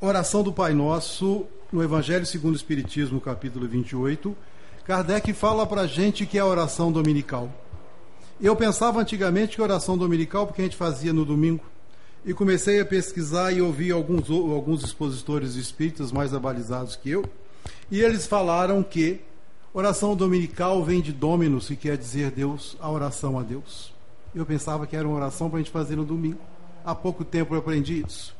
oração do Pai Nosso, no Evangelho segundo o Espiritismo, capítulo 28, Kardec fala para a gente que é a oração dominical. Eu pensava antigamente que oração dominical, porque a gente fazia no domingo, e comecei a pesquisar e ouvir alguns, alguns expositores espíritas mais abalizados que eu, e eles falaram que oração dominical vem de Dominus, que quer dizer Deus, a oração a Deus. Eu pensava que era uma oração para a gente fazer no domingo. Há pouco tempo eu aprendi isso.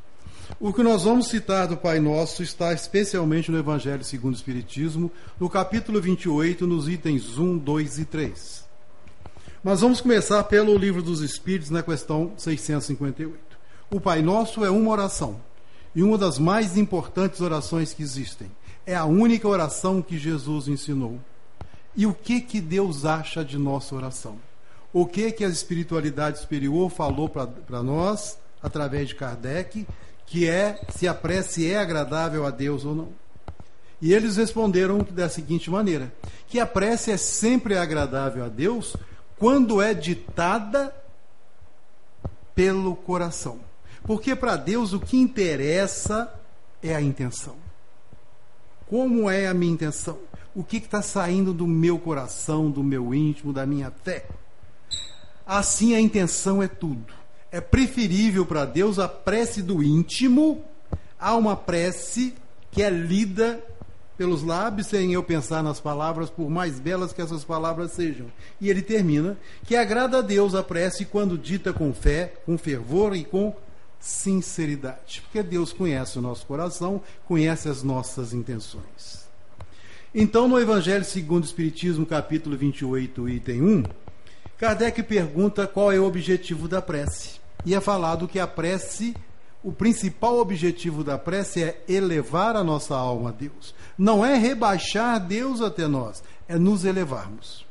O que nós vamos citar do Pai Nosso está especialmente no Evangelho segundo o Espiritismo, no capítulo 28, nos itens 1, 2 e 3. Mas vamos começar pelo Livro dos Espíritos, na questão 658. O Pai Nosso é uma oração, e uma das mais importantes orações que existem. É a única oração que Jesus ensinou. E o que que Deus acha de nossa oração? O que que a espiritualidade superior falou para nós através de Kardec que é se a prece é agradável a Deus ou não. E eles responderam da seguinte maneira: que a prece é sempre agradável a Deus quando é ditada pelo coração. Porque para Deus o que interessa é a intenção. Como é a minha intenção? O que está saindo do meu coração, do meu íntimo, da minha fé? Assim a intenção é tudo é preferível para Deus a prece do íntimo a uma prece que é lida pelos lábios sem eu pensar nas palavras, por mais belas que essas palavras sejam. E ele termina que agrada a Deus a prece quando dita com fé, com fervor e com sinceridade. Porque Deus conhece o nosso coração, conhece as nossas intenções. Então, no Evangelho segundo o Espiritismo, capítulo 28, item 1, Kardec pergunta qual é o objetivo da prece. E é falado que a prece, o principal objetivo da prece é elevar a nossa alma a Deus. Não é rebaixar Deus até nós, é nos elevarmos.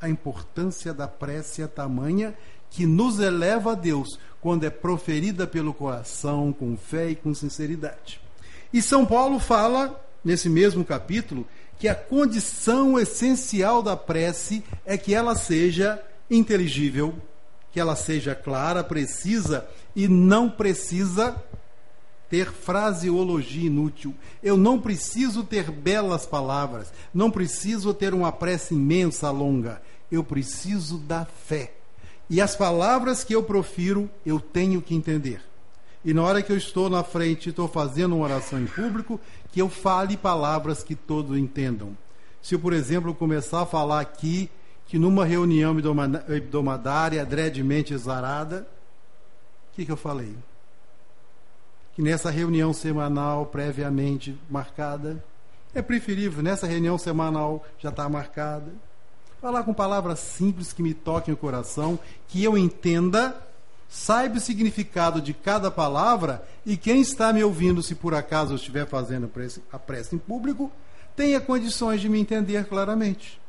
A importância da prece é tamanha que nos eleva a Deus quando é proferida pelo coração, com fé e com sinceridade. E São Paulo fala, nesse mesmo capítulo, que a condição essencial da prece é que ela seja inteligível, que ela seja clara, precisa e não precisa ter fraseologia inútil. Eu não preciso ter belas palavras, não preciso ter uma prece imensa, longa. Eu preciso da fé. E as palavras que eu profiro, eu tenho que entender. E na hora que eu estou na frente e estou fazendo uma oração em público, que eu fale palavras que todos entendam. Se eu, por exemplo, começar a falar aqui que numa reunião hebdomadária, dreadmente exarada, o que, que eu falei? Que nessa reunião semanal previamente marcada, é preferível, nessa reunião semanal já está marcada, falar com palavras simples que me toquem o coração, que eu entenda saiba o significado de cada palavra e quem está me ouvindo, se por acaso eu estiver fazendo a prece em público, tenha condições de me entender claramente.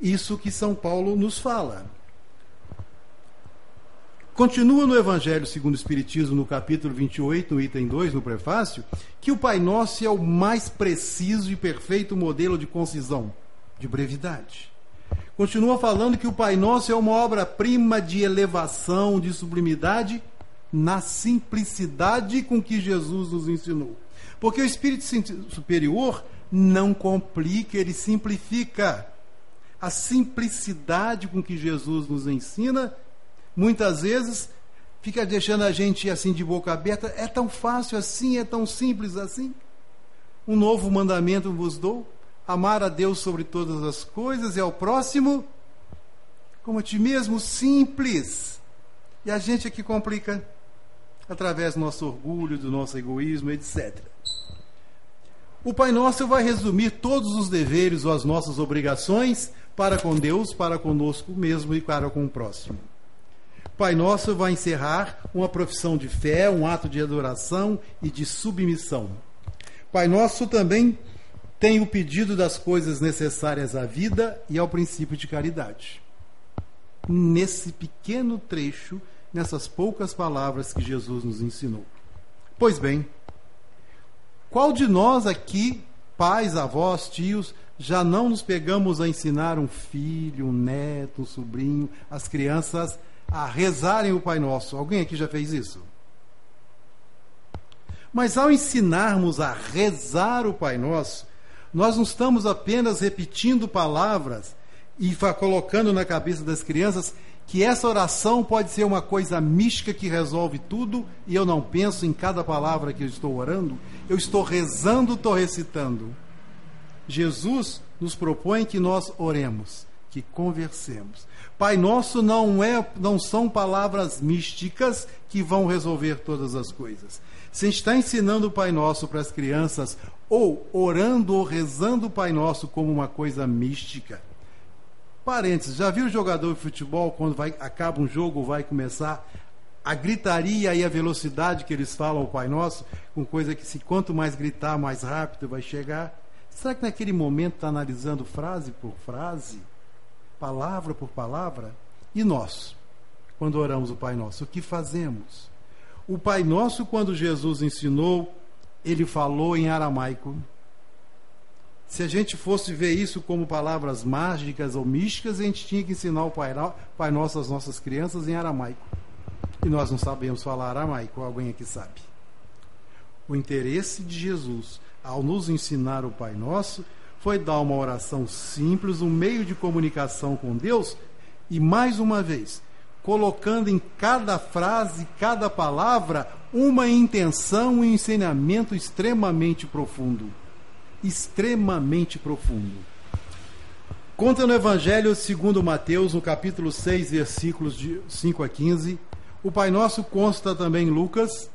Isso que São Paulo nos fala. Continua no Evangelho segundo o Espiritismo, no capítulo 28, no item 2, no prefácio, que o Pai Nosso é o mais preciso e perfeito modelo de concisão, de brevidade continua falando que o Pai Nosso é uma obra-prima de elevação, de sublimidade, na simplicidade com que Jesus nos ensinou. Porque o Espírito Superior não complica, ele simplifica. A simplicidade com que Jesus nos ensina, muitas vezes, fica deixando a gente assim de boca aberta. É tão fácil assim, é tão simples assim. Um novo mandamento vos dou: amar a Deus sobre todas as coisas e ao próximo como a ti mesmo, simples. E a gente aqui complica através do nosso orgulho, do nosso egoísmo, etc. O Pai Nosso vai resumir todos os deveres ou as nossas obrigações para com Deus, para conosco mesmo e para com o próximo. Pai Nosso vai encerrar uma profissão de fé, um ato de adoração e de submissão. Pai Nosso também tem o pedido das coisas necessárias à vida e ao princípio de caridade. Nesse pequeno trecho, nessas poucas palavras que Jesus nos ensinou. Pois bem, qual de nós aqui, pais, avós, tios, já não nos pegamos a ensinar um filho, um neto, um sobrinho, as crianças a rezarem o Pai Nosso? Alguém aqui já fez isso? Mas ao ensinarmos a rezar o Pai Nosso, nós não estamos apenas repetindo palavras e colocando na cabeça das crianças que essa oração pode ser uma coisa mística que resolve tudo e eu não penso em cada palavra que eu estou orando, eu estou rezando, estou recitando. Jesus nos propõe que nós oremos, que conversemos. Pai Nosso não é, não são palavras místicas que vão resolver todas as coisas. Se está ensinando o Pai Nosso para as crianças, ou orando ou rezando o Pai Nosso como uma coisa mística. Parênteses, já viu o jogador de futebol quando vai, acaba um jogo, vai começar a gritaria e a velocidade que eles falam o Pai Nosso, com coisa que se quanto mais gritar, mais rápido vai chegar? Será que naquele momento está analisando frase por frase, palavra por palavra? E nós, quando oramos o Pai Nosso, o que fazemos? O Pai Nosso, quando Jesus ensinou, ele falou em aramaico. Se a gente fosse ver isso como palavras mágicas ou místicas, a gente tinha que ensinar o Pai, Nosso às nossas crianças em aramaico. E nós não sabemos falar aramaico, alguém aqui sabe. O interesse de Jesus ao nos ensinar o Pai Nosso foi dar uma oração simples, um meio de comunicação com Deus e, mais uma vez, colocando em cada frase, cada palavra, uma intenção, um ensinamento extremamente profundo. Extremamente profundo. Conta no Evangelho segundo Mateus, no capítulo 6, versículos de 5 a 15. O Pai Nosso consta também em Lucas,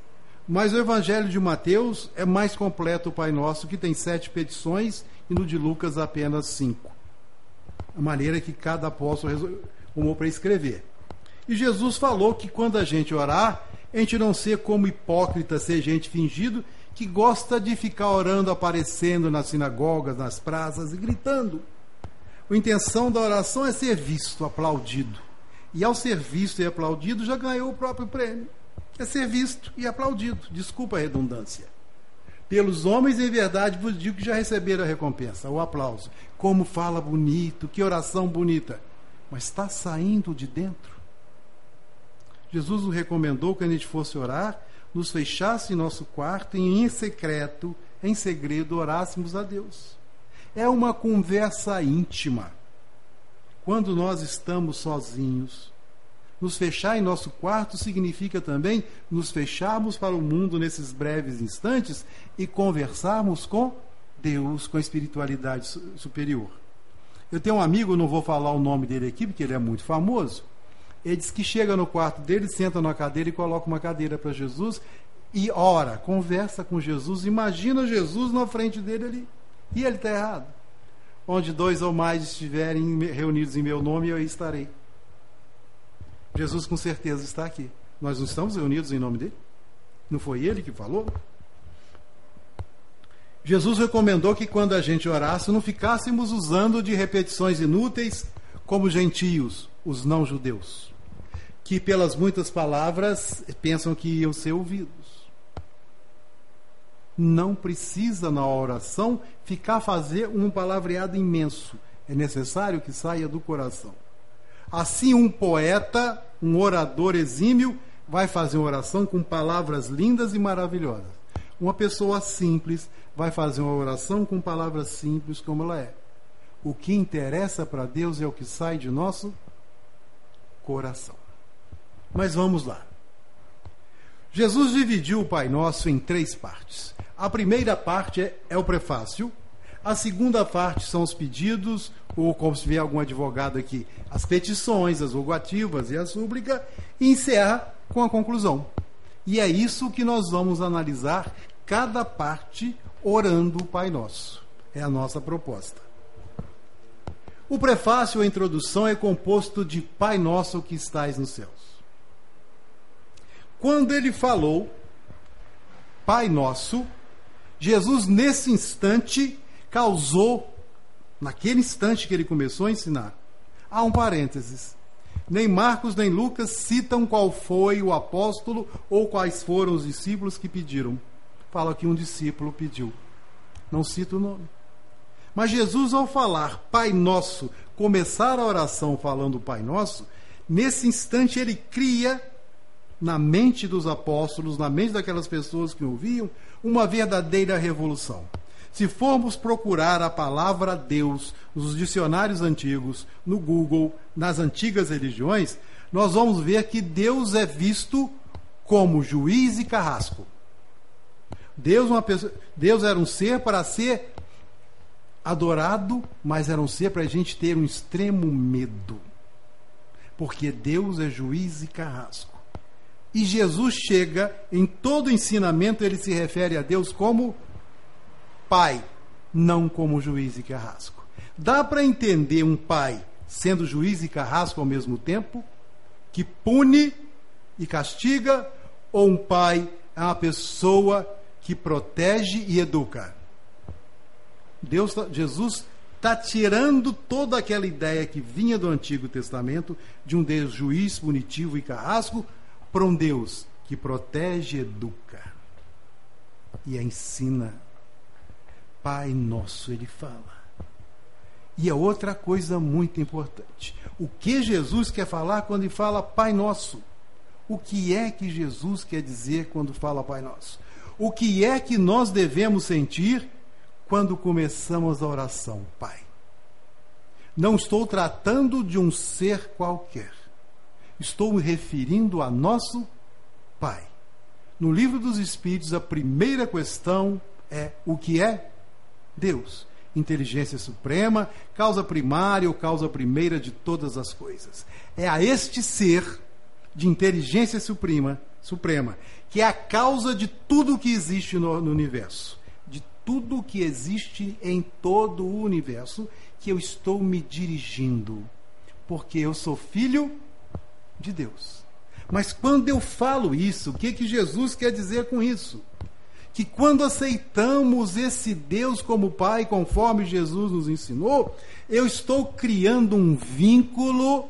mas o Evangelho de Mateus é mais completo o Pai Nosso, que tem sete petições, e no de Lucas apenas cinco. A maneira que cada apóstolo arrumou para escrever. E Jesus falou que quando a gente orar, a gente não ser como hipócrita, ser gente fingido, que gosta de ficar orando, aparecendo nas sinagogas, nas praças e gritando. A intenção da oração é ser visto, aplaudido. E ao ser visto e aplaudido, já ganhou o próprio prêmio. É ser visto e aplaudido. Desculpa a redundância. Pelos homens, em verdade, vos digo que já receberam a recompensa, o aplauso. Como fala bonito, que oração bonita. Mas está saindo de dentro. Jesus nos recomendou que a gente fosse orar, nos fechasse em nosso quarto e em secreto, em segredo, orássemos a Deus. É uma conversa íntima. Quando nós estamos sozinhos, nos fechar em nosso quarto significa também nos fecharmos para o mundo nesses breves instantes e conversarmos com Deus, com a espiritualidade superior. Eu tenho um amigo, não vou falar o nome dele aqui, porque ele é muito famoso, ele diz que chega no quarto dele, senta numa cadeira e coloca uma cadeira para Jesus e ora, conversa com Jesus, imagina Jesus na frente dele ali. E ele está errado. Onde dois ou mais estiverem reunidos em meu nome, eu estarei. Jesus com certeza está aqui. Nós não estamos reunidos em nome dele? Não foi ele que falou? Jesus recomendou que quando a gente orasse, não ficássemos usando de repetições inúteis como gentios, os não-judeus que pelas muitas palavras pensam que iam ser ouvidos. Não precisa na oração ficar fazer um palavreado imenso. É necessário que saia do coração. Assim, um poeta, um orador exímio, vai fazer uma oração com palavras lindas e maravilhosas. Uma pessoa simples vai fazer uma oração com palavras simples como ela é. O que interessa para Deus é o que sai de nosso coração. Mas vamos lá. Jesus dividiu o Pai Nosso em três partes. A primeira parte é, é o prefácio, a segunda parte são os pedidos, ou como se vê algum advogado aqui, as petições, as rogativas e a súplica, e encerra com a conclusão. E é isso que nós vamos analisar cada parte orando o Pai Nosso. É a nossa proposta. O prefácio, a introdução, é composto de Pai Nosso que estais nos céus. Quando ele falou, Pai Nosso, Jesus, nesse instante, causou, naquele instante que ele começou a ensinar, há um parênteses. Nem Marcos nem Lucas citam qual foi o apóstolo ou quais foram os discípulos que pediram. Fala que um discípulo pediu. Não cita o nome. Mas Jesus, ao falar Pai Nosso, começar a oração falando Pai Nosso, nesse instante ele cria na mente dos apóstolos, na mente daquelas pessoas que ouviam, uma verdadeira revolução. Se formos procurar a palavra Deus nos dicionários antigos, no Google, nas antigas religiões, nós vamos ver que Deus é visto como juiz e carrasco. Deus, uma pessoa, Deus era um ser para ser adorado, mas era um ser para a gente ter um extremo medo. Porque Deus é juiz e carrasco. E Jesus chega, em todo ensinamento, ele se refere a Deus como pai, não como juiz e carrasco. Dá para entender um pai sendo juiz e carrasco ao mesmo tempo, que pune e castiga, ou um pai é uma pessoa que protege e educa. Deus, tá, Jesus está tirando toda aquela ideia que vinha do Antigo Testamento de um Deus juiz, punitivo e carrasco para um Deus que protege educa e ensina. Pai nosso, ele fala. E é outra coisa muito importante. O que Jesus quer falar quando ele fala Pai Nosso? O que é que Jesus quer dizer quando fala Pai Nosso? O que é que nós devemos sentir quando começamos a oração, Pai? Não estou tratando de um ser qualquer. Estou me referindo a nosso Pai. No livro dos Espíritos, a primeira questão é: o que é Deus? inteligência suprema, causa primária ou causa primeira de todas as coisas. É a este ser de inteligência suprema, suprema que é a causa de tudo que existe no, no universo, de tudo que existe em todo o universo, que eu estou me dirigindo, porque eu sou filho de Deus. Mas quando eu falo isso, o que, que Jesus quer dizer com isso? Que quando aceitamos esse Deus como Pai, conforme Jesus nos ensinou, eu estou criando um vínculo,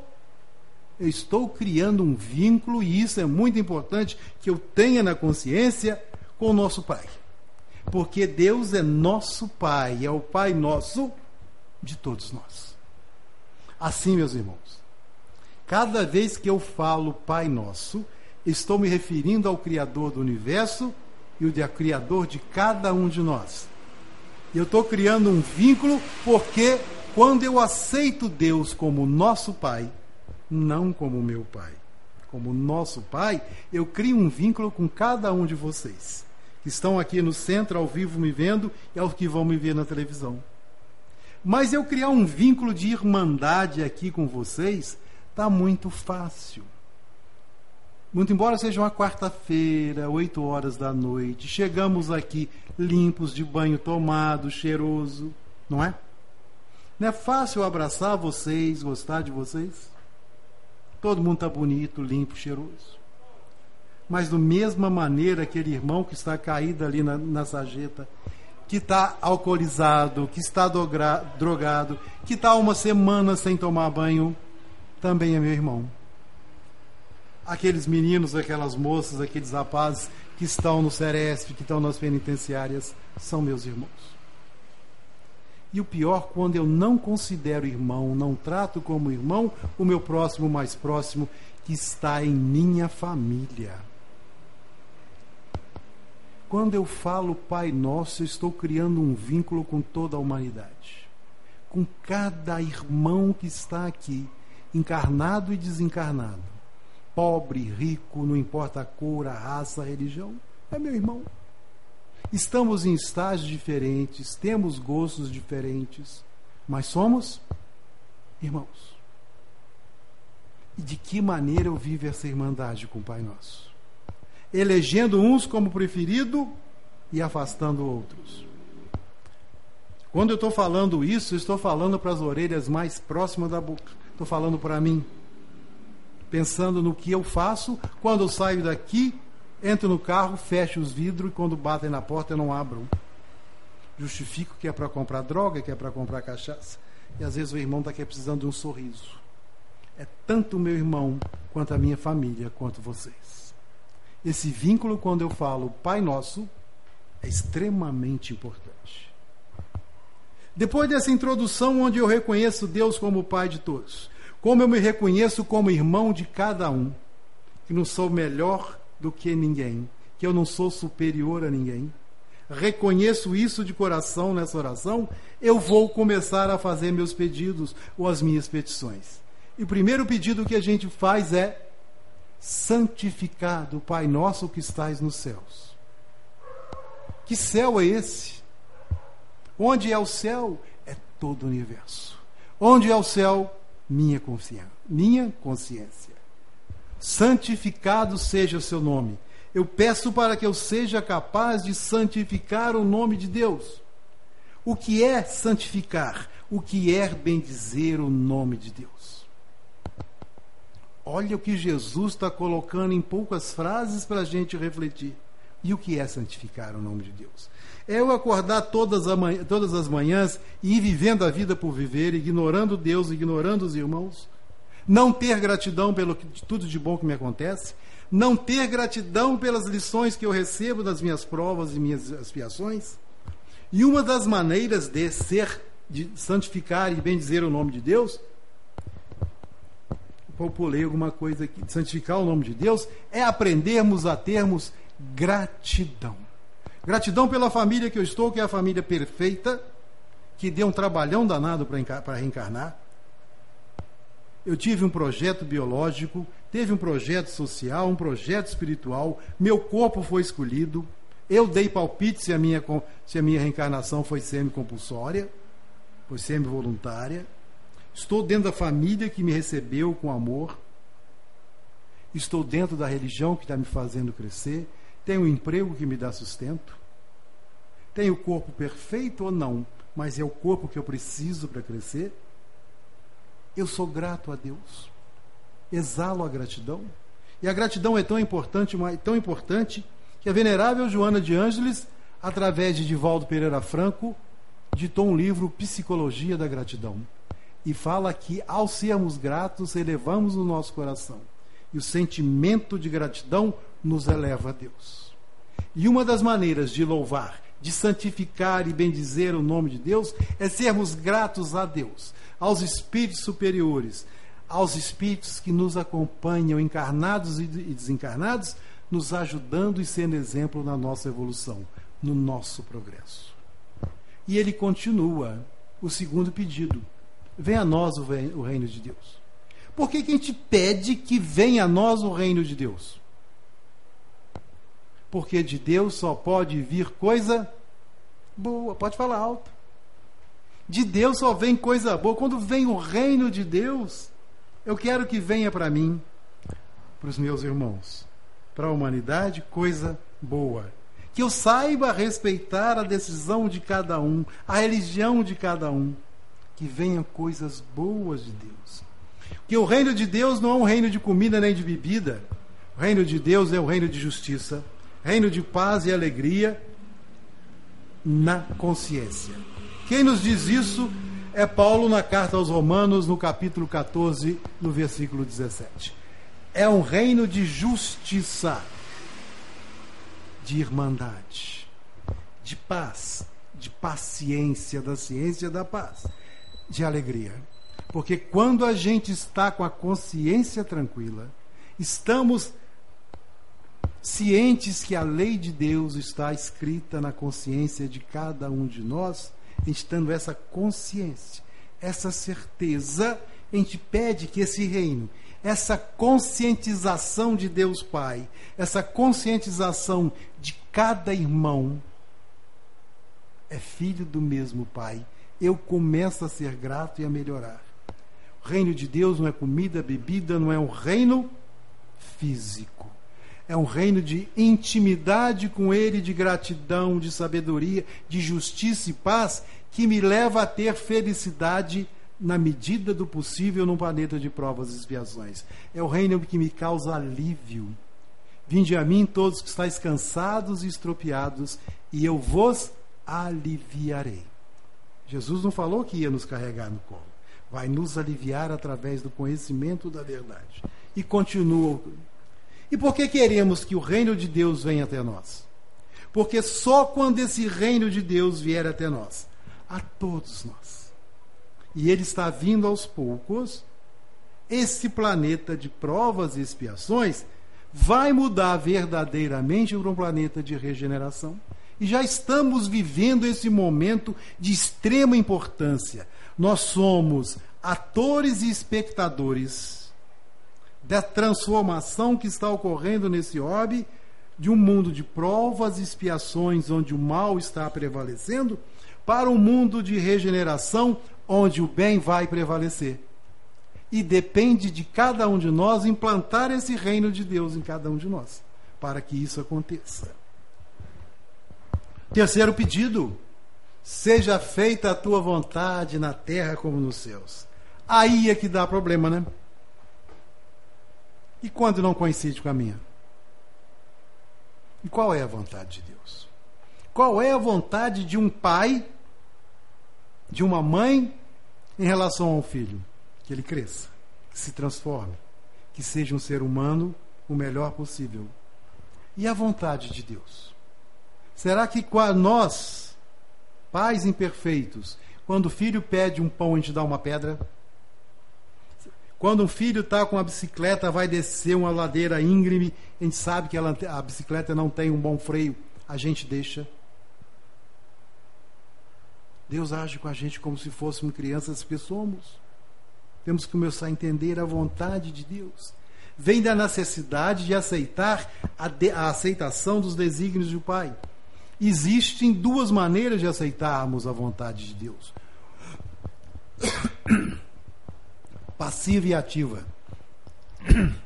eu estou criando um vínculo, e isso é muito importante que eu tenha na consciência com o nosso Pai. Porque Deus é nosso Pai, é o Pai nosso de todos nós. Assim, meus irmãos, cada vez que eu falo Pai Nosso, estou me referindo ao Criador do universo e o de Criador de cada um de nós. E eu estou criando um vínculo porque quando eu aceito Deus como nosso Pai, não como meu Pai, como nosso Pai, eu crio um vínculo com cada um de vocês que estão aqui no centro ao vivo me vendo e aos que vão me ver na televisão. Mas eu criar um vínculo de irmandade aqui com vocês está muito fácil. Muito embora seja uma quarta-feira, oito horas da noite, chegamos aqui limpos, de banho tomado, cheiroso, não é? Não é fácil abraçar vocês, gostar de vocês? Todo mundo está bonito, limpo, cheiroso. Mas, da mesma maneira, aquele irmão que está caído ali na, na sarjeta, que está alcoolizado, que está drogado, que está uma semana sem tomar banho, também é meu irmão aqueles meninos, aquelas moças, aqueles rapazes que estão no Ceresp, que estão nas penitenciárias, são meus irmãos. E o pior, quando eu não considero irmão, não trato como irmão o meu próximo mais próximo, que está em minha família. Quando eu falo Pai Nosso, eu estou criando um vínculo com toda a humanidade, com cada irmão que está aqui, encarnado e desencarnado pobre, rico, não importa a cor, a raça, a religião, é meu irmão. Estamos em estágios diferentes, temos gostos diferentes, mas somos irmãos. E de que maneira eu vivo essa irmandade com o Pai Nosso? Elegendo uns como preferido e afastando outros. Quando eu estou falando isso, estou falando para as orelhas mais próximas da boca. Estou falando para mim pensando no que eu faço. Quando eu saio daqui, entro no carro, fecho os vidros e quando batem na porta eu não abro. Justifico que é para comprar droga, que é para comprar cachaça. E às vezes o irmão está aqui precisando de um sorriso. É tanto o meu irmão quanto a minha família, quanto vocês. Esse vínculo, quando eu falo Pai Nosso, é extremamente importante. Depois dessa introdução, onde eu reconheço Deus como Pai de todos, como eu me reconheço como irmão de cada um. que não sou melhor do que ninguém, que eu não sou superior a ninguém, reconheço isso de coração nessa oração, eu vou começar a fazer meus pedidos ou as minhas petições. E o primeiro pedido que a gente faz é santificado, Pai nosso que estais nos céus. Que céu é esse? Onde é o céu? É todo o universo. Onde é o céu? Minha consciência. Minha consciência. Santificado seja o seu nome. Eu peço para que eu seja capaz de santificar o nome de Deus. O que é santificar? O que é bendizer o nome de Deus? Olha o que Jesus está colocando em poucas frases para a gente refletir. E o que é santificar o nome de Deus? É eu acordar todas, todas as manhãs e ir vivendo a vida por viver, ignorando Deus, ignorando os irmãos, não ter gratidão pelo que, tudo de bom que me acontece, não ter gratidão pelas lições que eu recebo das minhas provas e minhas expiações. E uma das maneiras de ser, de santificar e bendizer o nome de Deus, vou pulei alguma coisa aqui, de santificar o nome de Deus, é aprendermos a termos gratidão. Gratidão pela família que eu estou, que é a família perfeita, que deu um trabalhão danado para reencarnar. Eu tive um projeto biológico, teve um projeto social, um projeto espiritual, meu corpo foi escolhido. Eu dei palpite se a minha, se a minha reencarnação foi semi-compulsória, foi semi-voluntária. Estou dentro da família que me recebeu com amor. Estou dentro da religião que está me fazendo crescer. Tenho um emprego que me dá sustento. Tenho o corpo perfeito ou não, mas é o corpo que eu preciso para crescer. Eu sou grato a Deus. Exalo a gratidão. E a gratidão é tão importante, tão importante que a venerável Joana de Ângeles, através de Divaldo Pereira Franco, ditou um livro Psicologia da Gratidão. E fala que ao sermos gratos, elevamos o nosso coração. E o sentimento de gratidão nos eleva a Deus. E uma das maneiras de louvar, de santificar e bendizer o nome de Deus é sermos gratos a Deus aos espíritos superiores, aos espíritos que nos acompanham, encarnados e desencarnados, nos ajudando e sendo exemplo na nossa evolução, no nosso progresso. E ele continua o segundo pedido: venha a nós o reino de Deus. Por que, que a gente pede que venha a nós o reino de Deus? Porque de Deus só pode vir coisa boa, pode falar alto. De Deus só vem coisa boa. Quando vem o reino de Deus, eu quero que venha para mim, para os meus irmãos, para a humanidade, coisa boa. Que eu saiba respeitar a decisão de cada um, a religião de cada um. Que venham coisas boas de Deus. Que o reino de Deus não é um reino de comida nem de bebida. O reino de Deus é o reino de justiça, reino de paz e alegria na consciência. Quem nos diz isso é Paulo na carta aos Romanos, no capítulo 14, no versículo 17. É um reino de justiça, de irmandade, de paz, de paciência, da ciência da paz, de alegria. Porque quando a gente está com a consciência tranquila, estamos cientes que a lei de Deus está escrita na consciência de cada um de nós, a gente tendo essa consciência, essa certeza, a gente pede que esse reino, essa conscientização de Deus Pai, essa conscientização de cada irmão é filho do mesmo Pai. Eu começo a ser grato e a melhorar. O reino de Deus não é comida, bebida, não é um reino físico. É um reino de intimidade com Ele, de gratidão, de sabedoria, de justiça e paz, que me leva a ter felicidade na medida do possível num planeta de provas e expiações. É o reino que me causa alívio. Vinde a mim todos que estáis cansados e estropiados, e eu vos aliviarei. Jesus não falou que ia nos carregar no colo. Vai nos aliviar através do conhecimento da verdade. E continua e por que queremos que o reino de Deus venha até nós? Porque só quando esse reino de Deus vier até nós, a todos nós, e ele está vindo aos poucos, esse planeta de provas e expiações vai mudar verdadeiramente para um planeta de regeneração. E já estamos vivendo esse momento de extrema importância. Nós somos atores e espectadores da transformação que está ocorrendo nesse orbe, de um mundo de provas e expiações onde o mal está prevalecendo, para um mundo de regeneração onde o bem vai prevalecer. E depende de cada um de nós implantar esse reino de Deus em cada um de nós, para que isso aconteça. Terceiro pedido: seja feita a tua vontade na terra como nos céus. Aí é que dá problema, né? E quando não coincide com a minha? E qual é a vontade de Deus? Qual é a vontade de um pai, de uma mãe, em relação ao filho? Que ele cresça, que se transforme, que seja um ser humano o melhor possível. E a vontade de Deus? Será que nós, pais imperfeitos, quando o filho pede um pão, a gente dá uma pedra? Quando um filho está com a bicicleta, vai descer uma ladeira íngreme, a gente sabe que ela, a bicicleta não tem um bom freio, a gente deixa. Deus age com a gente como se fôssemos crianças que somos. Temos que começar a entender a vontade de Deus. Vem da necessidade de aceitar a, de, a aceitação dos desígnios do Pai existem duas maneiras de aceitarmos a vontade de Deus: passiva e ativa.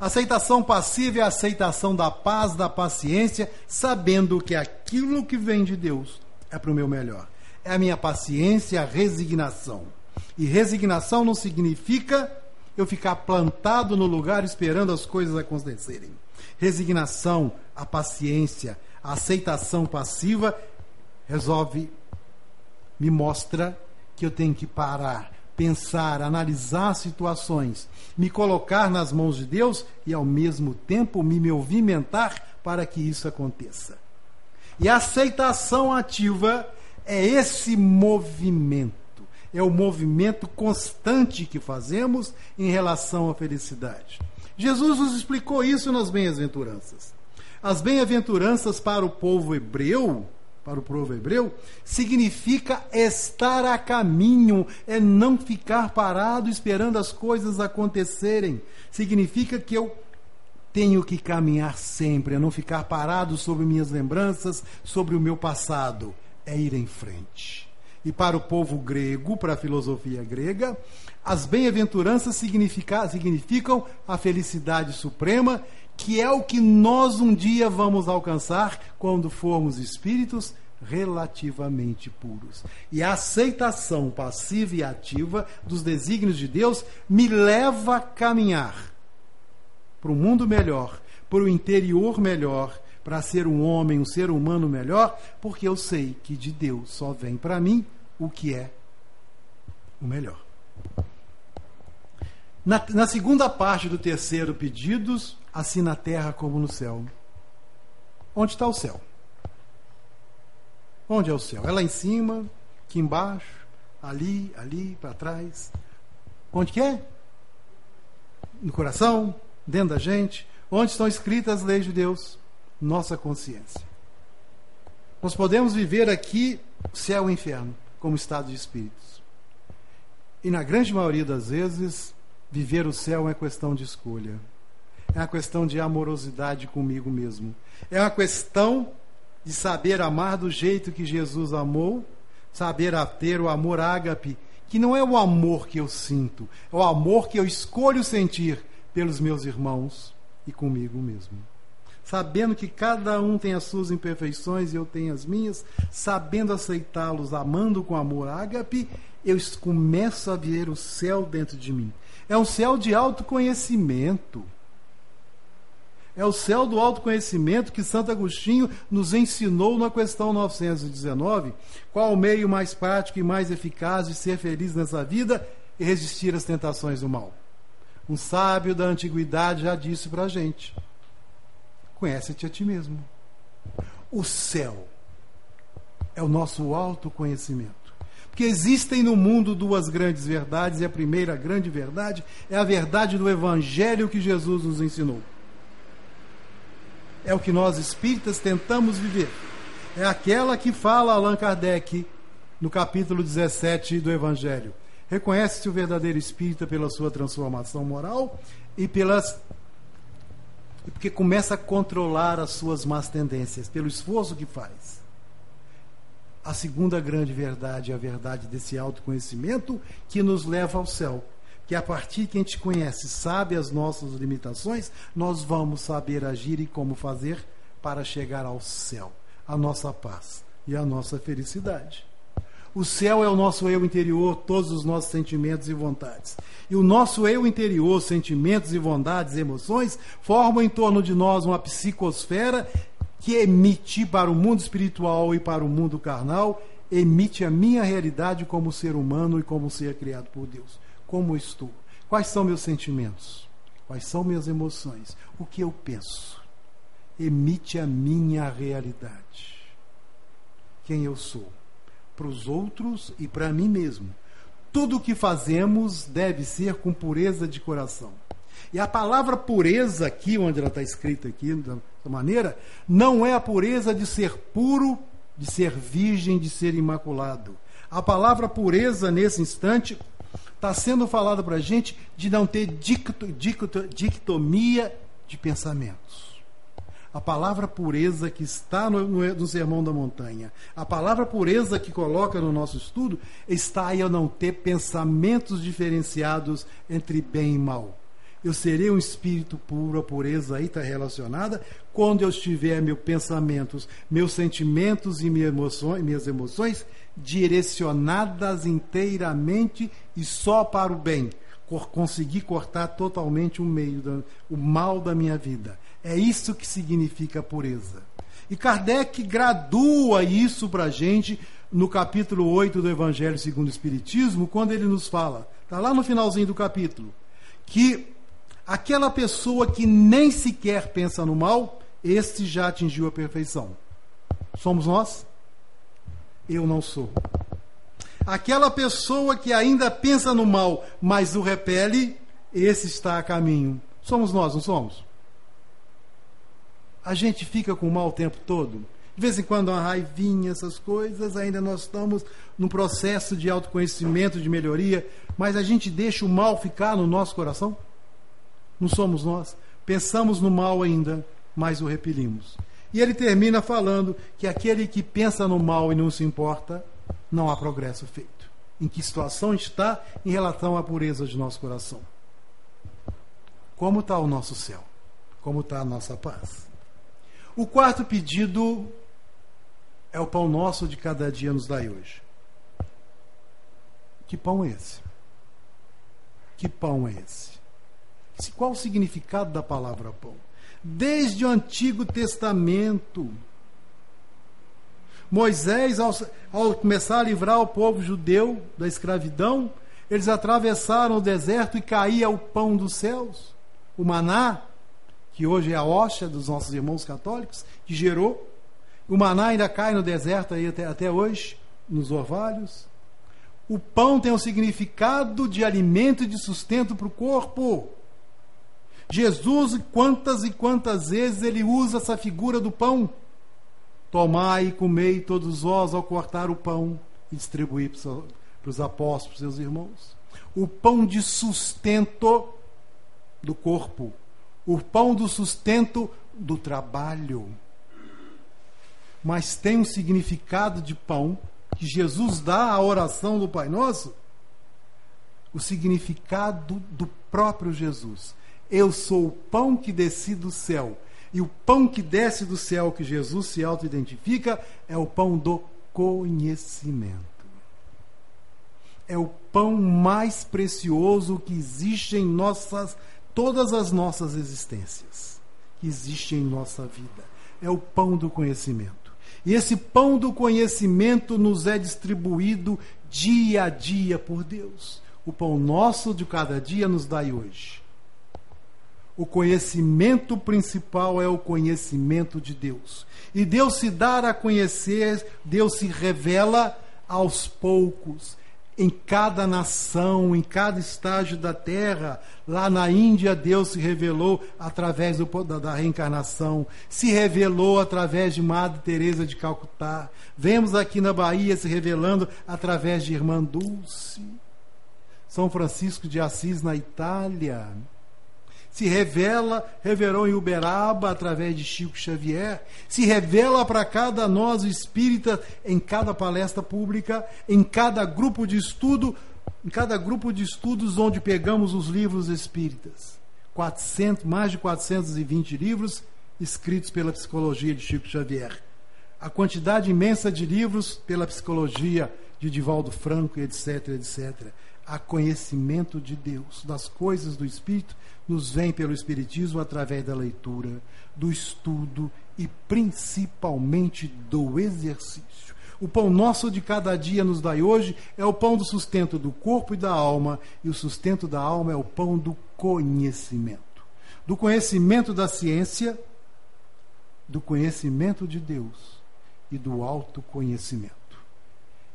Aceitação passiva é a aceitação da paz, da paciência, sabendo que aquilo que vem de Deus é para o meu melhor. É a minha paciência, a resignação. E resignação não significa eu ficar plantado no lugar esperando as coisas acontecerem. Resignação, a paciência, a aceitação passiva resolve, me mostra que eu tenho que parar, pensar, analisar situações, me colocar nas mãos de Deus e ao mesmo tempo me movimentar para que isso aconteça. E a aceitação ativa é esse movimento, é o movimento constante que fazemos em relação à felicidade. Jesus nos explicou isso nas bem-aventuranças. As bem-aventuranças para o povo hebreu, para o povo hebreu, significa estar a caminho, é não ficar parado esperando as coisas acontecerem. Significa que eu tenho que caminhar sempre, é não ficar parado sobre minhas lembranças, sobre o meu passado, é ir em frente. E para o povo grego, para a filosofia grega, as bem-aventuranças significam a felicidade suprema que é o que nós um dia vamos alcançar quando formos espíritos relativamente puros. E a aceitação passiva e ativa dos desígnios de Deus me leva a caminhar para um mundo melhor, para o interior melhor, para ser um homem, um ser humano melhor, porque eu sei que de Deus só vem para mim o que é o melhor. Na, na segunda parte do terceiro pedidos, assim na terra como no céu. Onde está o céu? Onde é o céu? É lá em cima, aqui embaixo, ali, ali, para trás. Onde que é? No coração, dentro da gente. Onde estão escritas as leis de Deus? Nossa consciência. Nós podemos viver aqui céu e inferno, como estado de espíritos. E na grande maioria das vezes, viver o céu é questão de escolha. É uma questão de amorosidade comigo mesmo. É uma questão de saber amar do jeito que Jesus amou, saber ter o amor ágape, que não é o amor que eu sinto, é o amor que eu escolho sentir pelos meus irmãos e comigo mesmo. Sabendo que cada um tem as suas imperfeições e eu tenho as minhas, sabendo aceitá-los, amando com amor ágape, eu começo a ver o céu dentro de mim. É um céu de autoconhecimento. É o céu do autoconhecimento que Santo Agostinho nos ensinou na questão 919. Qual o meio mais prático e mais eficaz de ser feliz nessa vida e resistir às tentações do mal? Um sábio da antiguidade já disse para a gente: conhece-te a ti mesmo. O céu é o nosso autoconhecimento. Porque existem no mundo duas grandes verdades, e a primeira grande verdade é a verdade do Evangelho que Jesus nos ensinou. É o que nós espíritas tentamos viver. É aquela que fala Allan Kardec no capítulo 17 do Evangelho. Reconhece-se o verdadeiro espírita pela sua transformação moral e pelas porque começa a controlar as suas más tendências pelo esforço que faz. A segunda grande verdade é a verdade desse autoconhecimento que nos leva ao céu. Que a partir que a gente conhece, sabe as nossas limitações, nós vamos saber agir e como fazer para chegar ao céu, a nossa paz e a nossa felicidade. O céu é o nosso eu interior, todos os nossos sentimentos e vontades. E o nosso eu interior, sentimentos e vontades, emoções, formam em torno de nós uma psicosfera que emite para o mundo espiritual e para o mundo carnal, emite a minha realidade como ser humano e como ser criado por Deus. Como estou? Quais são meus sentimentos? Quais são minhas emoções? O que eu penso? Emite a minha realidade. Quem eu sou? para os outros e para mim mesmo. Tudo o que fazemos deve ser com pureza de coração. E a palavra pureza aqui, onde ela está escrita aqui, dessa maneira, não é a pureza de ser puro, de ser virgem, de ser imaculado. A palavra pureza, nesse instante, está sendo falada para a gente de não ter dicto, dicto, dictomia de pensamentos a palavra pureza que está no, no, no, Sermão da Montanha, a palavra pureza que coloca no nosso estudo, está aí a não ter pensamentos diferenciados entre bem e mal. Eu serei um espírito puro, a pureza aí está relacionada quando eu tiver meus pensamentos, meus sentimentos e minhas emoções, minhas emoções direcionadas inteiramente e só para o bem. Conseguir cortar totalmente o meio, o mal da minha vida é isso que significa pureza. E Kardec gradua isso para a gente no capítulo 8 do Evangelho segundo o Espiritismo, quando ele nos fala, está lá no finalzinho do capítulo, que aquela pessoa que nem sequer pensa no mal, este já atingiu a perfeição. Somos nós? Eu não sou. Aquela pessoa que ainda pensa no mal, mas o repele, esse está a caminho. Somos nós, não somos? a gente fica com o mal o tempo todo. De vez em quando uma raivinha, essas coisas, ainda nós estamos num processo de autoconhecimento, de melhoria, mas a gente deixa o mal ficar no nosso coração? Não somos nós. Pensamos no mal ainda, mas o repelimos. E ele termina falando que aquele que pensa no mal e não se importa, não há progresso feito. Em que situação está em relação à pureza de nosso coração? Como está o nosso céu? Como está a nossa paz? O quarto pedido é o pão nosso de cada dia nos dai hoje. Que pão é esse? Que pão é esse? Qual o significado da palavra pão? Desde o Antigo Testamento, Moisés, ao, ao, começar a livrar o povo judeu da escravidão, eles atravessaram o deserto e caía o pão dos céus, o maná que hoje é a hóstia dos nossos irmãos católicos, que gerou. O maná ainda cai no deserto aí até, até hoje, nos orvalhos. O pão tem um significado de alimento e de sustento para o corpo. Jesus, quantas e quantas vezes ele usa essa figura do pão? Tomai e comei todos vós ao cortar o pão e distribuir para os apóstolos, seus irmãos. O pão de sustento do corpo o pão do sustento do trabalho. Mas tem um significado de pão que Jesus dá à oração do Pai Nosso, o significado do próprio Jesus. Eu sou o pão que desci do céu. E o pão que desce do céu, que Jesus se auto-identifica, é o pão do conhecimento. É o pão mais precioso que existe em nossas todas as nossas existências que existem em nossa vida. É o pão do conhecimento. E esse pão do conhecimento nos é distribuído dia a dia por Deus. O pão nosso de cada dia nos dai hoje. O conhecimento principal é o conhecimento de Deus. E Deus se dá a conhecer, Deus se revela aos poucos, em cada nação, em cada estágio da terra. Lá na Índia, Deus se revelou através do, da, da, reencarnação, se revelou através de Madre Teresa de Calcutá. Vemos aqui na Bahia se revelando através de Irmã Dulce. São Francisco de Assis na Itália se revela, revelou em Uberaba através de Chico Xavier, se revela para cada nós espírita em cada palestra pública, em cada grupo de estudo, em cada grupo de estudos onde pegamos os livros espíritas. 400, mais de 420 livros escritos pela psicologia de Chico Xavier. A quantidade imensa de livros pela psicologia de Divaldo Franco, etc, etc. A conhecimento de Deus, das coisas do Espírito, nos vem pelo Espiritismo através da leitura, do estudo e principalmente do exercício. O pão nosso de cada dia nos dai hoje é o pão do sustento do corpo e da alma, e o sustento da alma é o pão do conhecimento. Do conhecimento da ciência, do conhecimento de Deus e do autoconhecimento.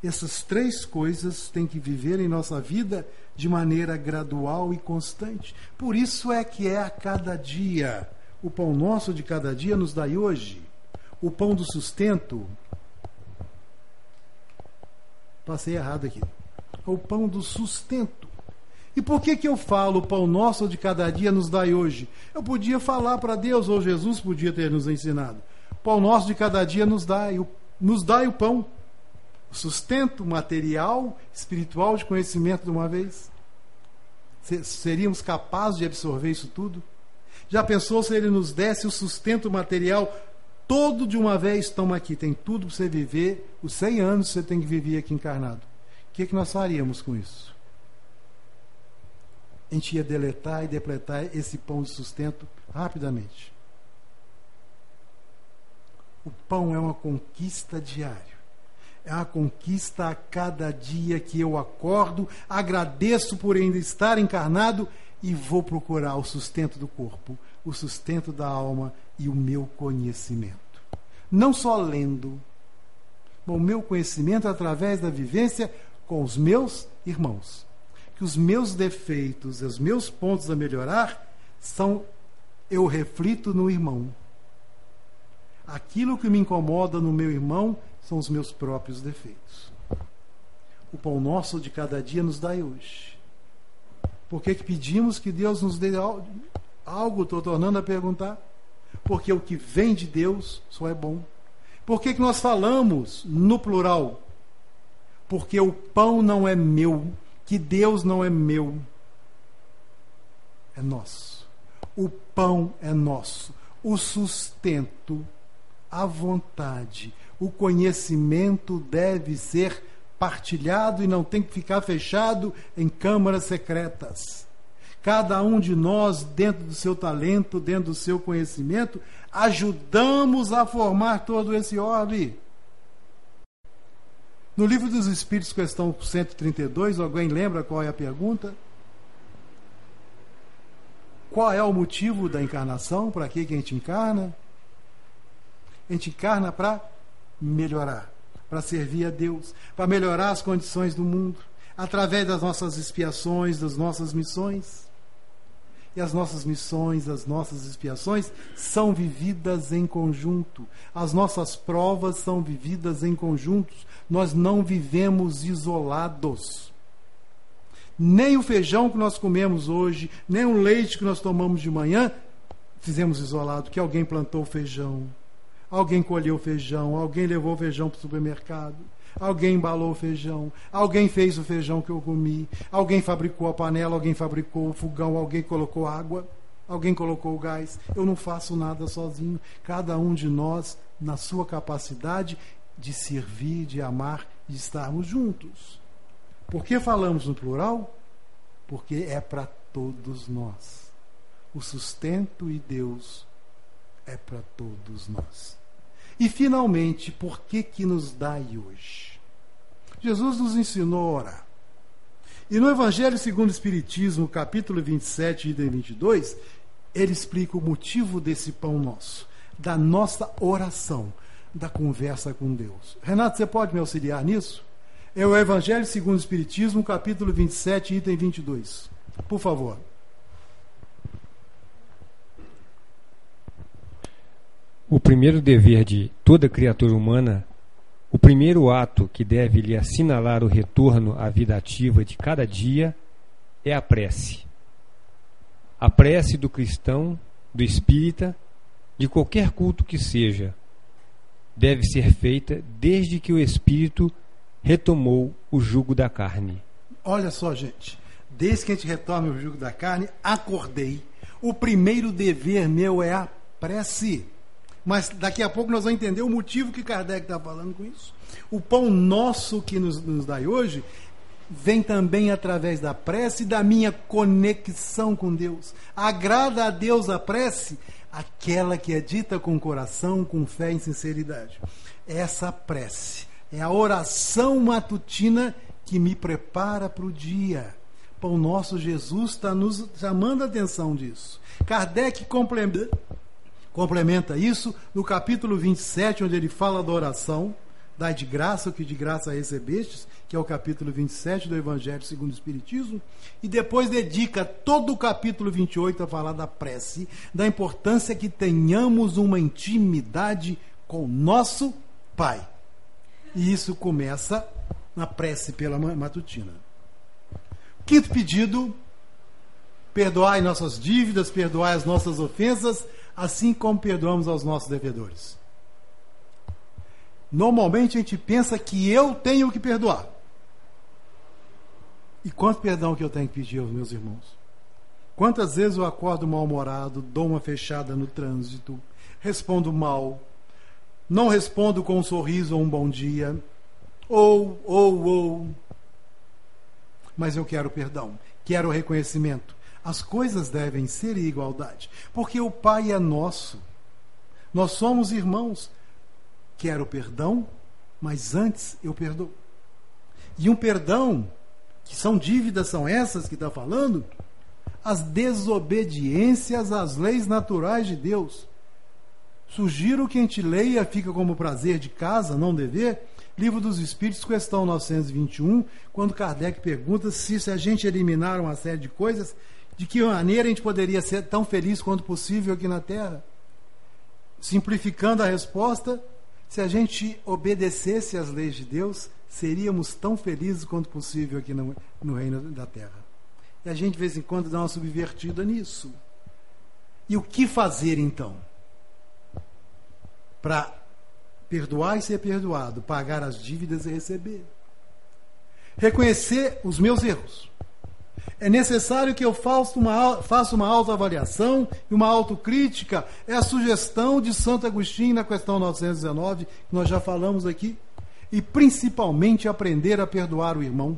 Essas três coisas têm que viver em nossa vida de maneira gradual e constante. Por isso é que é a cada dia. O pão nosso de cada dia nos dai hoje. O pão do sustento. Passei errado aqui. O pão do sustento. E por que, que eu falo o pão nosso de cada dia nos dai hoje? Eu podia falar para Deus, ou Jesus podia ter nos ensinado. O pão nosso de cada dia nos dai, nos dai o pão o sustento material, espiritual de conhecimento de uma vez? Seríamos capazes de absorver isso tudo? Já pensou se ele nos desse o sustento material todo de uma vez? Toma aqui, tem tudo para você viver, os 100 anos que você tem que viver aqui encarnado. O que, que nós faríamos com isso? A gente ia deletar e depletar esse pão de sustento rapidamente. O pão é uma conquista diária é a conquista a cada dia que eu acordo, agradeço por ainda estar encarnado e vou procurar o sustento do corpo, o sustento da alma e o meu conhecimento. Não só lendo, o meu conhecimento através da vivência com os meus irmãos. Que os meus defeitos, os meus pontos a melhorar, são eu reflito no irmão. Aquilo que me incomoda no meu irmão, são os meus próprios defeitos. O pão nosso de cada dia nos dai hoje. Por que, que pedimos que Deus nos dê algo? Estou tornando a perguntar. Porque o que vem de Deus só é bom. Por que, que nós falamos no plural? Porque o pão não é meu, que Deus não é meu, é nosso. O pão é nosso. O sustento, a vontade, o conhecimento deve ser partilhado e não tem que ficar fechado em câmaras secretas. Cada um de nós, dentro do seu talento, dentro do seu conhecimento, ajudamos a formar todo esse orbe. No livro dos Espíritos, questão 132, alguém lembra qual é a pergunta? Qual é o motivo da encarnação? Para que a gente encarna? A gente encarna para melhorar, para servir a Deus, para melhorar as condições do mundo, através das nossas expiações, das nossas missões. E as nossas missões, as nossas expiações são vividas em conjunto. As nossas provas são vividas em conjunto. Nós não vivemos isolados. Nem o feijão que nós comemos hoje, nem o leite que nós tomamos de manhã, fizemos isolado, que alguém plantou feijão, Alguém colheu feijão, alguém levou feijão para o supermercado, alguém embalou o feijão, alguém fez o feijão que eu comi, alguém fabricou a panela, alguém fabricou o fogão, alguém colocou água, alguém colocou o gás. Eu não faço nada sozinho. Cada um de nós, na sua capacidade de servir, de amar, de estarmos juntos. Por que falamos no plural? Porque é para todos nós. O sustento e Deus é para todos nós. E finalmente, por que que nos dai hoje? Jesus nos ensinou a orar. E no Evangelho segundo o Espiritismo, capítulo 27, item 22, ele explica o motivo desse pão nosso, da nossa oração, da conversa com Deus. Renato, você pode me auxiliar nisso? é o Evangelho segundo o Espiritismo, capítulo 27, item 22. Por favor. O primeiro dever de toda criatura humana, o primeiro ato que deve lhe assinalar o retorno à vida ativa de cada dia é a prece. A prece do cristão, do espírita, de qualquer culto que seja, deve ser feita desde que o espírito retomou o jugo da carne. Olha só, gente. Desde que a gente retome o jugo da carne, acordei. O primeiro dever meu é a prece. Mas daqui a pouco nós vamos entender o motivo que Kardec está falando com isso. O pão nosso que nos, nos dá hoje vem também através da prece e da minha conexão com Deus. Agrada a Deus a prece, aquela que é dita com coração, com fé e sinceridade. Essa prece é a oração matutina que me prepara para o dia. Pão nosso Jesus está nos chamando a atenção disso. Kardec complementa complementa isso no capítulo 27, onde ele fala da oração, dai de graça o que de graça recebestes, que é o capítulo 27 do Evangelho segundo o Espiritismo, e depois dedica todo o capítulo 28 a falar da prece, da importância que tenhamos uma intimidade com nosso Pai. E isso começa na prece pela matutina. Quinto pedido: perdoai nossas dívidas, perdoai as nossas ofensas, assim como perdoamos aos nossos devedores. Normalmente a gente pensa que eu tenho que perdoar. E quanto perdão que eu tenho que pedir aos meus irmãos? Quantas vezes eu acordo mal-humorado, dou uma fechada no trânsito, respondo mal, não respondo com um sorriso ou um bom dia, ou, ou, ou. Mas eu quero perdão, quero reconhecimento, as coisas devem ser em igualdade, porque o Pai é nosso. Nós somos irmãos. Quero perdão, mas antes eu perdoo. E um perdão, que são dívidas, são essas que está falando, as desobediências às leis naturais de Deus. Sugiro que a gente leia, fica como prazer de casa, não dever, Livro dos Espíritos, questão 921, quando Kardec pergunta se, se a gente eliminar uma série de coisas, de que maneira a gente poderia ser tão feliz quanto possível aqui na Terra? Simplificando a resposta, se a gente obedecesse às leis de Deus, seríamos tão felizes quanto possível aqui no, no reino da Terra. E a gente, de vez em quando, dá uma subvertida nisso. E o que fazer então? Para perdoar e ser perdoado, pagar as dívidas e receber. Reconhecer os meus erros é necessário que eu faça uma, faça uma autoavaliação e uma autocrítica. É a sugestão de Santo Agostinho na questão 919, que nós já falamos aqui. E principalmente aprender a perdoar o irmão.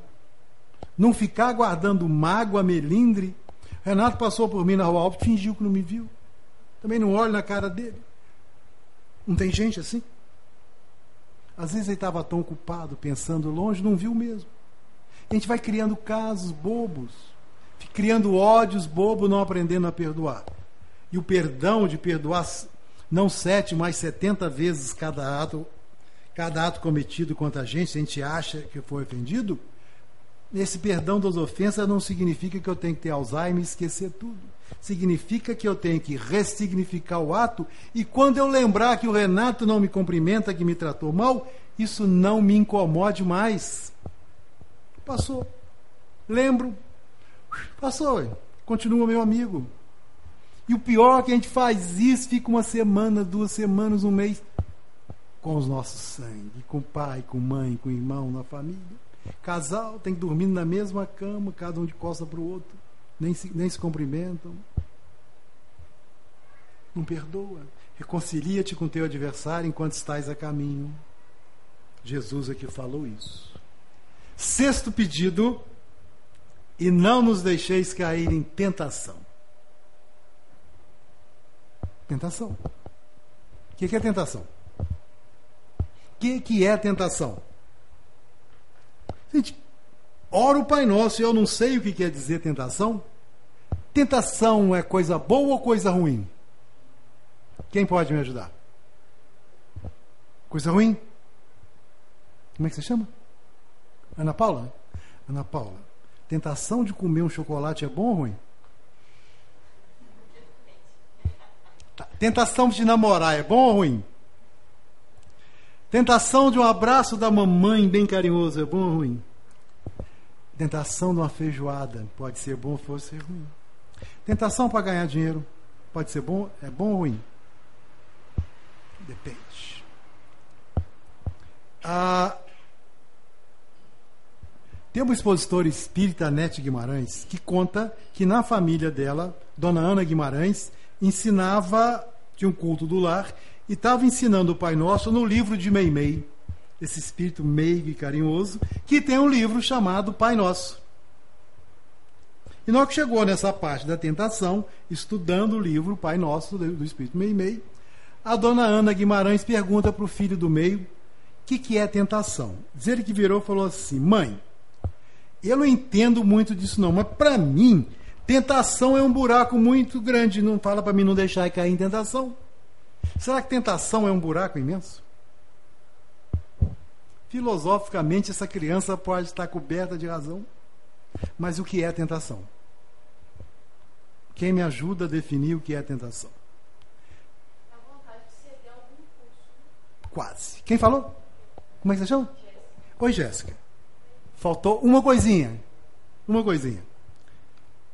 Não ficar guardando mágoa, melindre. Renato passou por mim na rua Alto, fingiu que não me viu. Também não olho na cara dele. Não tem gente assim? Às vezes ele estava tão ocupado, pensando longe, não viu mesmo. A gente vai criando casos bobos criando ódios bobos, não aprendendo a perdoar. E o perdão de perdoar não sete, mas setenta vezes cada ato, cada ato cometido contra a gente, se a gente acha que foi ofendido, esse perdão das ofensas não significa que eu tenho que ter Alzheimer e esquecer tudo. Significa que eu tenho que ressignificar o ato e quando eu lembrar que o Renato não me cumprimenta, que me tratou mal, isso não me incomode mais. Passou. Lembro, Passou, continua meu amigo. E o pior é que a gente faz isso, fica uma semana, duas semanas, um mês com os nossos sangue, com pai, com mãe, com irmão, na família. Casal tem que dormir na mesma cama, cada um de costa para o outro, nem se, nem se cumprimentam. Não perdoa. Reconcilia-te com teu adversário enquanto estás a caminho. Jesus é que falou isso. Sexto pedido e não nos deixeis cair em tentação. Tentação. O que é tentação? O que é tentação? Gente, ora o Pai Nosso e eu não sei o que quer dizer tentação. Tentação é coisa boa ou coisa ruim? Quem pode me ajudar? Coisa ruim? Como é que você chama? Ana Paula? Ana Paula, tentação de comer um chocolate é bom ou ruim? Tá. Tentação de namorar é bom ou ruim? Tentação de um abraço da mamãe bem carinhoso é bom ou ruim? Tentação de uma feijoada pode ser bom ou ser ruim. Tentação para ganhar dinheiro pode ser bom, é bom ou ruim? Depende. Ah, tem uma expositora espírita, Nete Guimarães, que conta que na família dela, Dona Ana Guimarães, ensinava, tinha um culto do lar, e estava ensinando o Pai Nosso no livro de Meimei, esse espírito meigo e carinhoso, que tem um livro chamado Pai Nosso. E nós que chegou nessa parte da tentação, estudando o livro Pai Nosso do Espírito Meimei, a dona Ana Guimarães pergunta para o filho do meio o que, que é tentação. Diz ele que virou e falou assim: Mãe, eu não entendo muito disso não, mas para mim, tentação é um buraco muito grande. Não fala para mim não deixar cair em tentação. Será que tentação é um buraco imenso? Filosoficamente, essa criança pode estar coberta de razão. Mas o que é tentação? Quem me ajuda a definir o que é tentação? A vontade de ceder algum impulso. Quase. Quem falou? Como é que você chama? Jéssica. Oi, Jéssica. Faltou uma coisinha. Uma coisinha.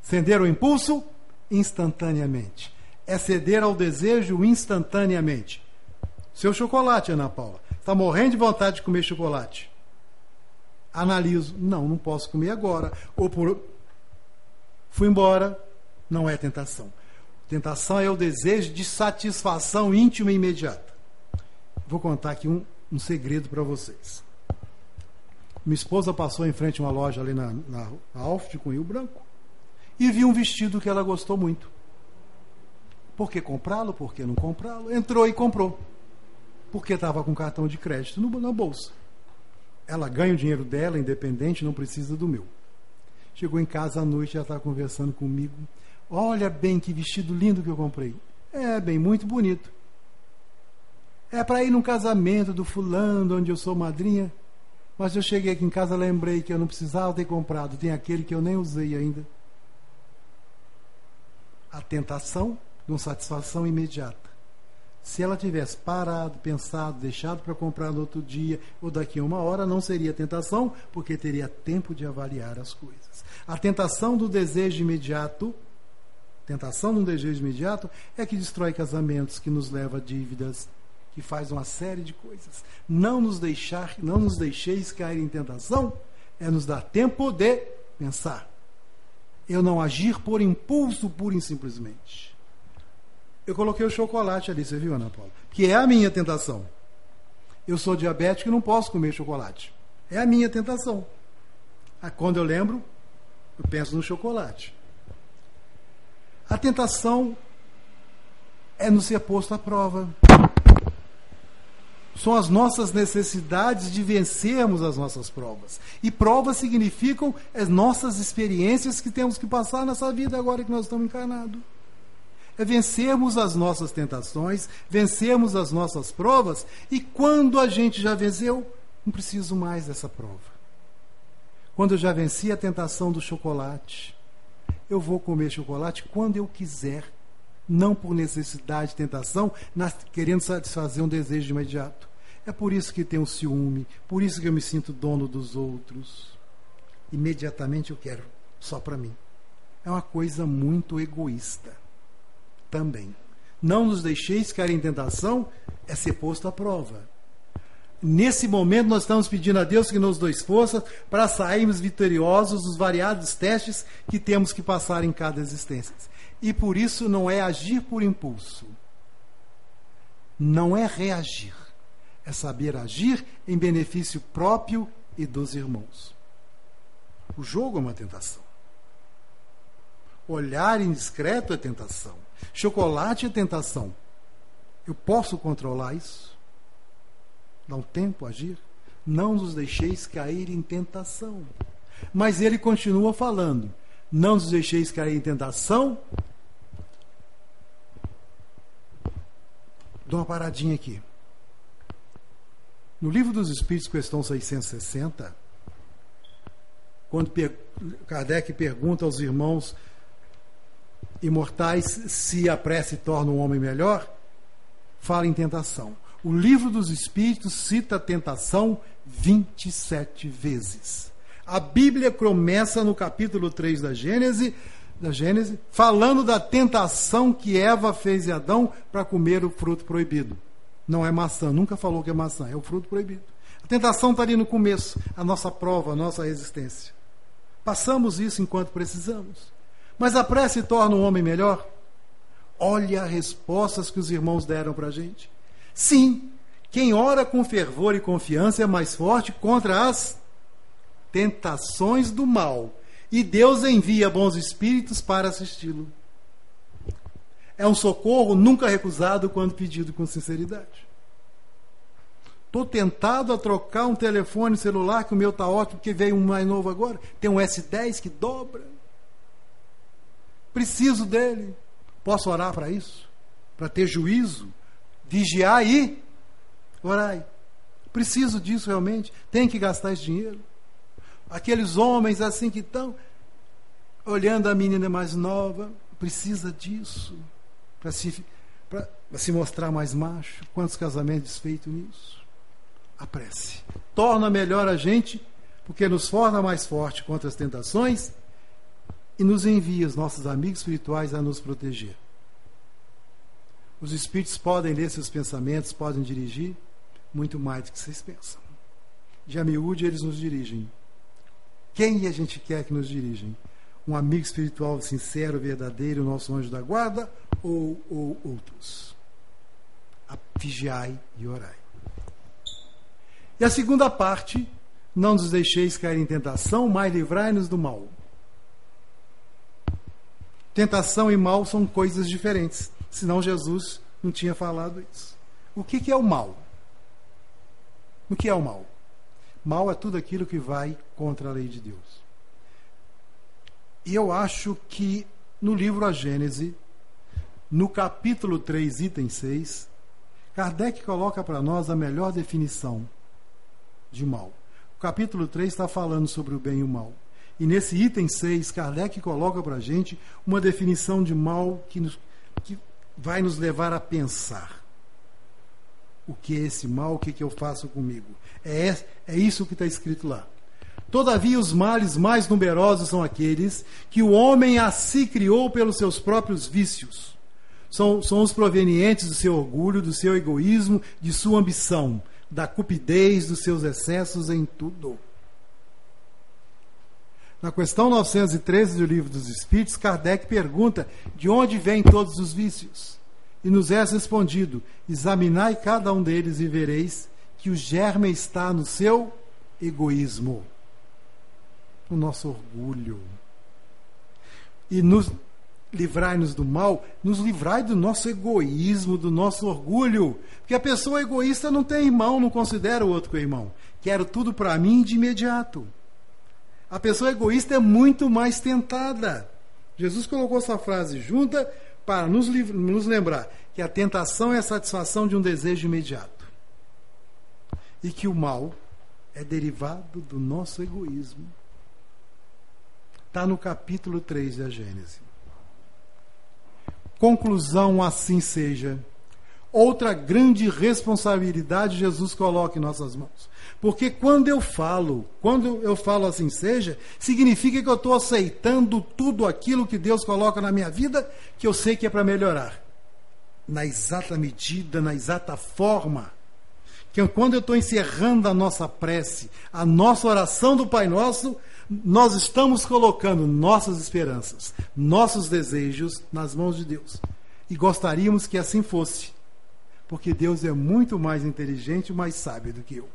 Ceder o impulso instantaneamente é ceder ao desejo instantaneamente. Seu chocolate, Ana Paula. Está morrendo de vontade de comer chocolate. Analiso. Não, não posso comer agora. Ou por. Fui embora. Não é tentação. Tentação é o desejo de satisfação íntima e imediata. Vou contar aqui um, um segredo para vocês. Minha esposa passou em frente a uma loja ali na, na, na Alf de Cunho Branco e viu um vestido que ela gostou muito. Por que comprá-lo? Por que não comprá-lo? Entrou e comprou. Porque estava com cartão de crédito no, na bolsa. Ela ganha o dinheiro dela, independente, não precisa do meu. Chegou em casa à noite, já está conversando comigo. Olha bem que vestido lindo que eu comprei. É, bem, muito bonito. É para ir num casamento do fulano, onde eu sou madrinha. Mas eu cheguei aqui em casa, lembrei que eu não precisava ter comprado. Tem aquele que eu nem usei ainda. A tentação de uma satisfação imediata. Se ela tivesse parado, pensado, deixado para comprar no outro dia ou daqui a uma hora, não seria tentação, porque teria tempo de avaliar as coisas. A tentação do desejo imediato, tentação um desejo imediato, é que destrói casamentos, que nos leva a dívidas, que faz uma série de coisas. Não nos deixar, não nos deixeis cair em tentação, é nos dar tempo de pensar. Eu não agir por impulso, pura e simplesmente eu coloquei o chocolate ali, você viu, Ana Paula? Que é a minha tentação. Eu sou diabético e não posso comer chocolate. É a minha tentação. Ah, quando eu lembro, eu penso no chocolate. A tentação é nos ser posto à prova. São as nossas necessidades de vencermos as nossas provas. E provas significam as nossas experiências que temos que passar nessa vida agora que nós estamos encarnados é vencermos as nossas tentações, vencermos as nossas provas, e quando a gente já venceu, não preciso mais dessa prova. Quando eu já venci a tentação do chocolate, eu vou comer chocolate quando eu quiser, não por necessidade, tentação, querendo satisfazer um desejo imediato. É por isso que tenho ciúme, por isso que eu me sinto dono dos outros. Imediatamente eu quero só para mim. É uma coisa muito egoísta também. Não nos deixeis cair em tentação é ser posto à prova. Nesse momento, nós estamos pedindo a Deus que nos dê força para sairmos vitoriosos dos variados testes que temos que passar em cada existência. E por isso não é agir por impulso, não é reagir, é saber agir em benefício próprio e dos irmãos. O jogo é uma tentação. Olhar indiscreto é tentação. Chocolate é tentação. Eu posso controlar isso? Dá um tempo agir? Não nos deixeis cair em tentação. Mas ele continua falando: não nos deixeis cair em tentação. Dou uma paradinha aqui. No livro dos Espíritos, questão 660, quando Kardec pergunta aos irmãos imortais se a prece torna um homem melhor, fala em tentação. O livro dos Espíritos cita a tentação 27 vezes. A Bíblia começa no capítulo 3 da Gênesis, da Gênesis, falando da tentação que Eva fez em Adão para comer o fruto proibido. Não é maçã, nunca falou que é maçã, é o fruto proibido. A tentação está ali no começo, a nossa prova, a nossa resistência. Passamos isso enquanto precisamos. Mas a prece torna um homem melhor? Olha as respostas que os irmãos deram para a gente. Sim, quem ora com fervor e confiança é mais forte contra as tentações do mal. E Deus envia bons espíritos para assisti-lo. É um socorro nunca recusado quando pedido com sinceridade. Estou tentado a trocar um telefone celular que o meu está ótimo, porque veio um mais novo agora. Tem um S10 que dobra. Preciso dele. Posso orar para isso? Para ter juízo? Vigiar e orai. Preciso disso realmente. Tem que gastar esse dinheiro. Aqueles homens assim que estão olhando a menina mais nova, precisa disso para se, se mostrar mais macho. Quantos casamentos desfeitos nisso? A prece. Torna melhor a gente, porque nos torna mais forte contra as tentações e nos envia os nossos amigos espirituais a nos proteger. Os espíritos podem ler seus pensamentos, podem dirigir muito mais do que vocês pensam. De a miúde, eles nos dirigem. Quem a gente quer que nos dirigem? Um amigo espiritual sincero, verdadeiro, nosso anjo da guarda ou, ou outros? Vigiai e orai. E a segunda parte, não nos deixeis cair em tentação, mas livrai-nos do mal. Tentação e mal são coisas diferentes. Senão Jesus não tinha falado isso. O que, que é o mal? O que é o mal? Mal é tudo aquilo que vai contra a lei de Deus. E eu acho que no livro A Gênese, no capítulo 3, item 6, Kardec coloca para nós a melhor definição de mal. O capítulo 3 está falando sobre o bem e o mal. E nesse item 6, Kardec coloca para a gente uma definição de mal que, nos, que vai nos levar a pensar. O que é esse mal? O que, que eu faço comigo? É, é isso que está escrito lá. Todavia, os males mais numerosos são aqueles que o homem a si criou pelos seus próprios vícios. São, são os provenientes do seu orgulho, do seu egoísmo, de sua ambição, da cupidez, dos seus excessos em tudo. Na questão 913 do Livro dos Espíritos, Kardec pergunta de onde vêm todos os vícios. E nos é respondido: examinai cada um deles e vereis que o germe está no seu egoísmo, no nosso orgulho. E nos livrai-nos do mal, nos livrai do nosso egoísmo, do nosso orgulho. Porque a pessoa egoísta não tem irmão, não considera o outro com irmão. Quero tudo para mim de imediato. A pessoa egoísta é muito mais tentada. Jesus colocou essa frase junta para nos, nos lembrar que a tentação é a satisfação de um desejo imediato. E que o mal é derivado do nosso egoísmo. Está no capítulo 3 da Gênesis. Conclusão assim seja. Outra grande responsabilidade Jesus coloca em nossas mãos. Porque quando eu falo, quando eu falo assim seja, significa que eu estou aceitando tudo aquilo que Deus coloca na minha vida, que eu sei que é para melhorar. Na exata medida, na exata forma. Que quando eu estou encerrando a nossa prece, a nossa oração do Pai Nosso, nós estamos colocando nossas esperanças, nossos desejos nas mãos de Deus. E gostaríamos que assim fosse. Porque Deus é muito mais inteligente e mais sábio do que eu.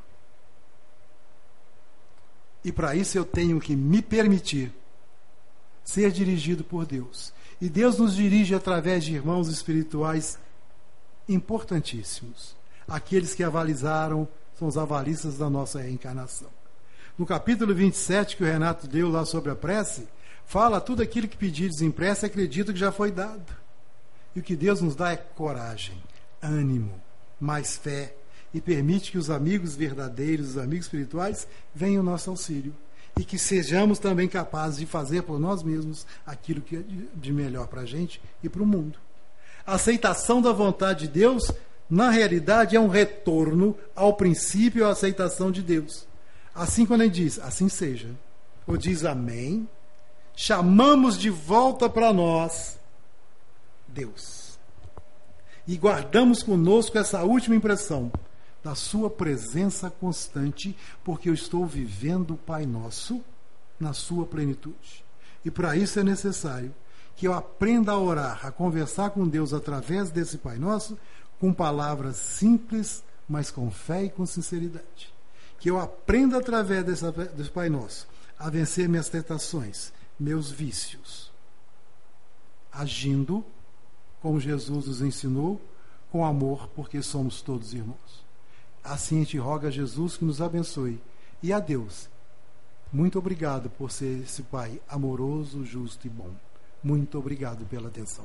E para isso eu tenho que me permitir ser dirigido por Deus. E Deus nos dirige através de irmãos espirituais importantíssimos. Aqueles que avalizaram, são os avalistas da nossa reencarnação. No capítulo 27 que o Renato deu lá sobre a prece, fala tudo aquilo que pedires em prece, acredito que já foi dado. E o que Deus nos dá é coragem, ânimo, mais fé, e permite que os amigos verdadeiros, os amigos espirituais, venham ao nosso auxílio. e que sejamos também capazes de fazer por nós mesmos aquilo que é de melhor para a gente e para o mundo. A aceitação da vontade de Deus, na realidade, é um retorno ao princípio, à aceitação de Deus. Assim, quando ele diz, assim seja, ou diz amém, chamamos de volta para nós Deus. E guardamos conosco essa última impressão da Sua presença constante, porque eu estou vivendo o Pai Nosso na Sua plenitude. E para isso é necessário que eu aprenda a orar, a conversar com Deus através desse Pai Nosso, com palavras simples, mas com fé e com sinceridade. Que eu aprenda através desse, desse Pai Nosso a vencer minhas tentações, meus vícios, agindo como Jesus nos ensinou, com amor, porque somos todos irmãos. Assim a gente roga a Jesus que nos abençoe. E a Deus, muito obrigado por ser esse Pai amoroso, justo e bom. Muito obrigado pela atenção.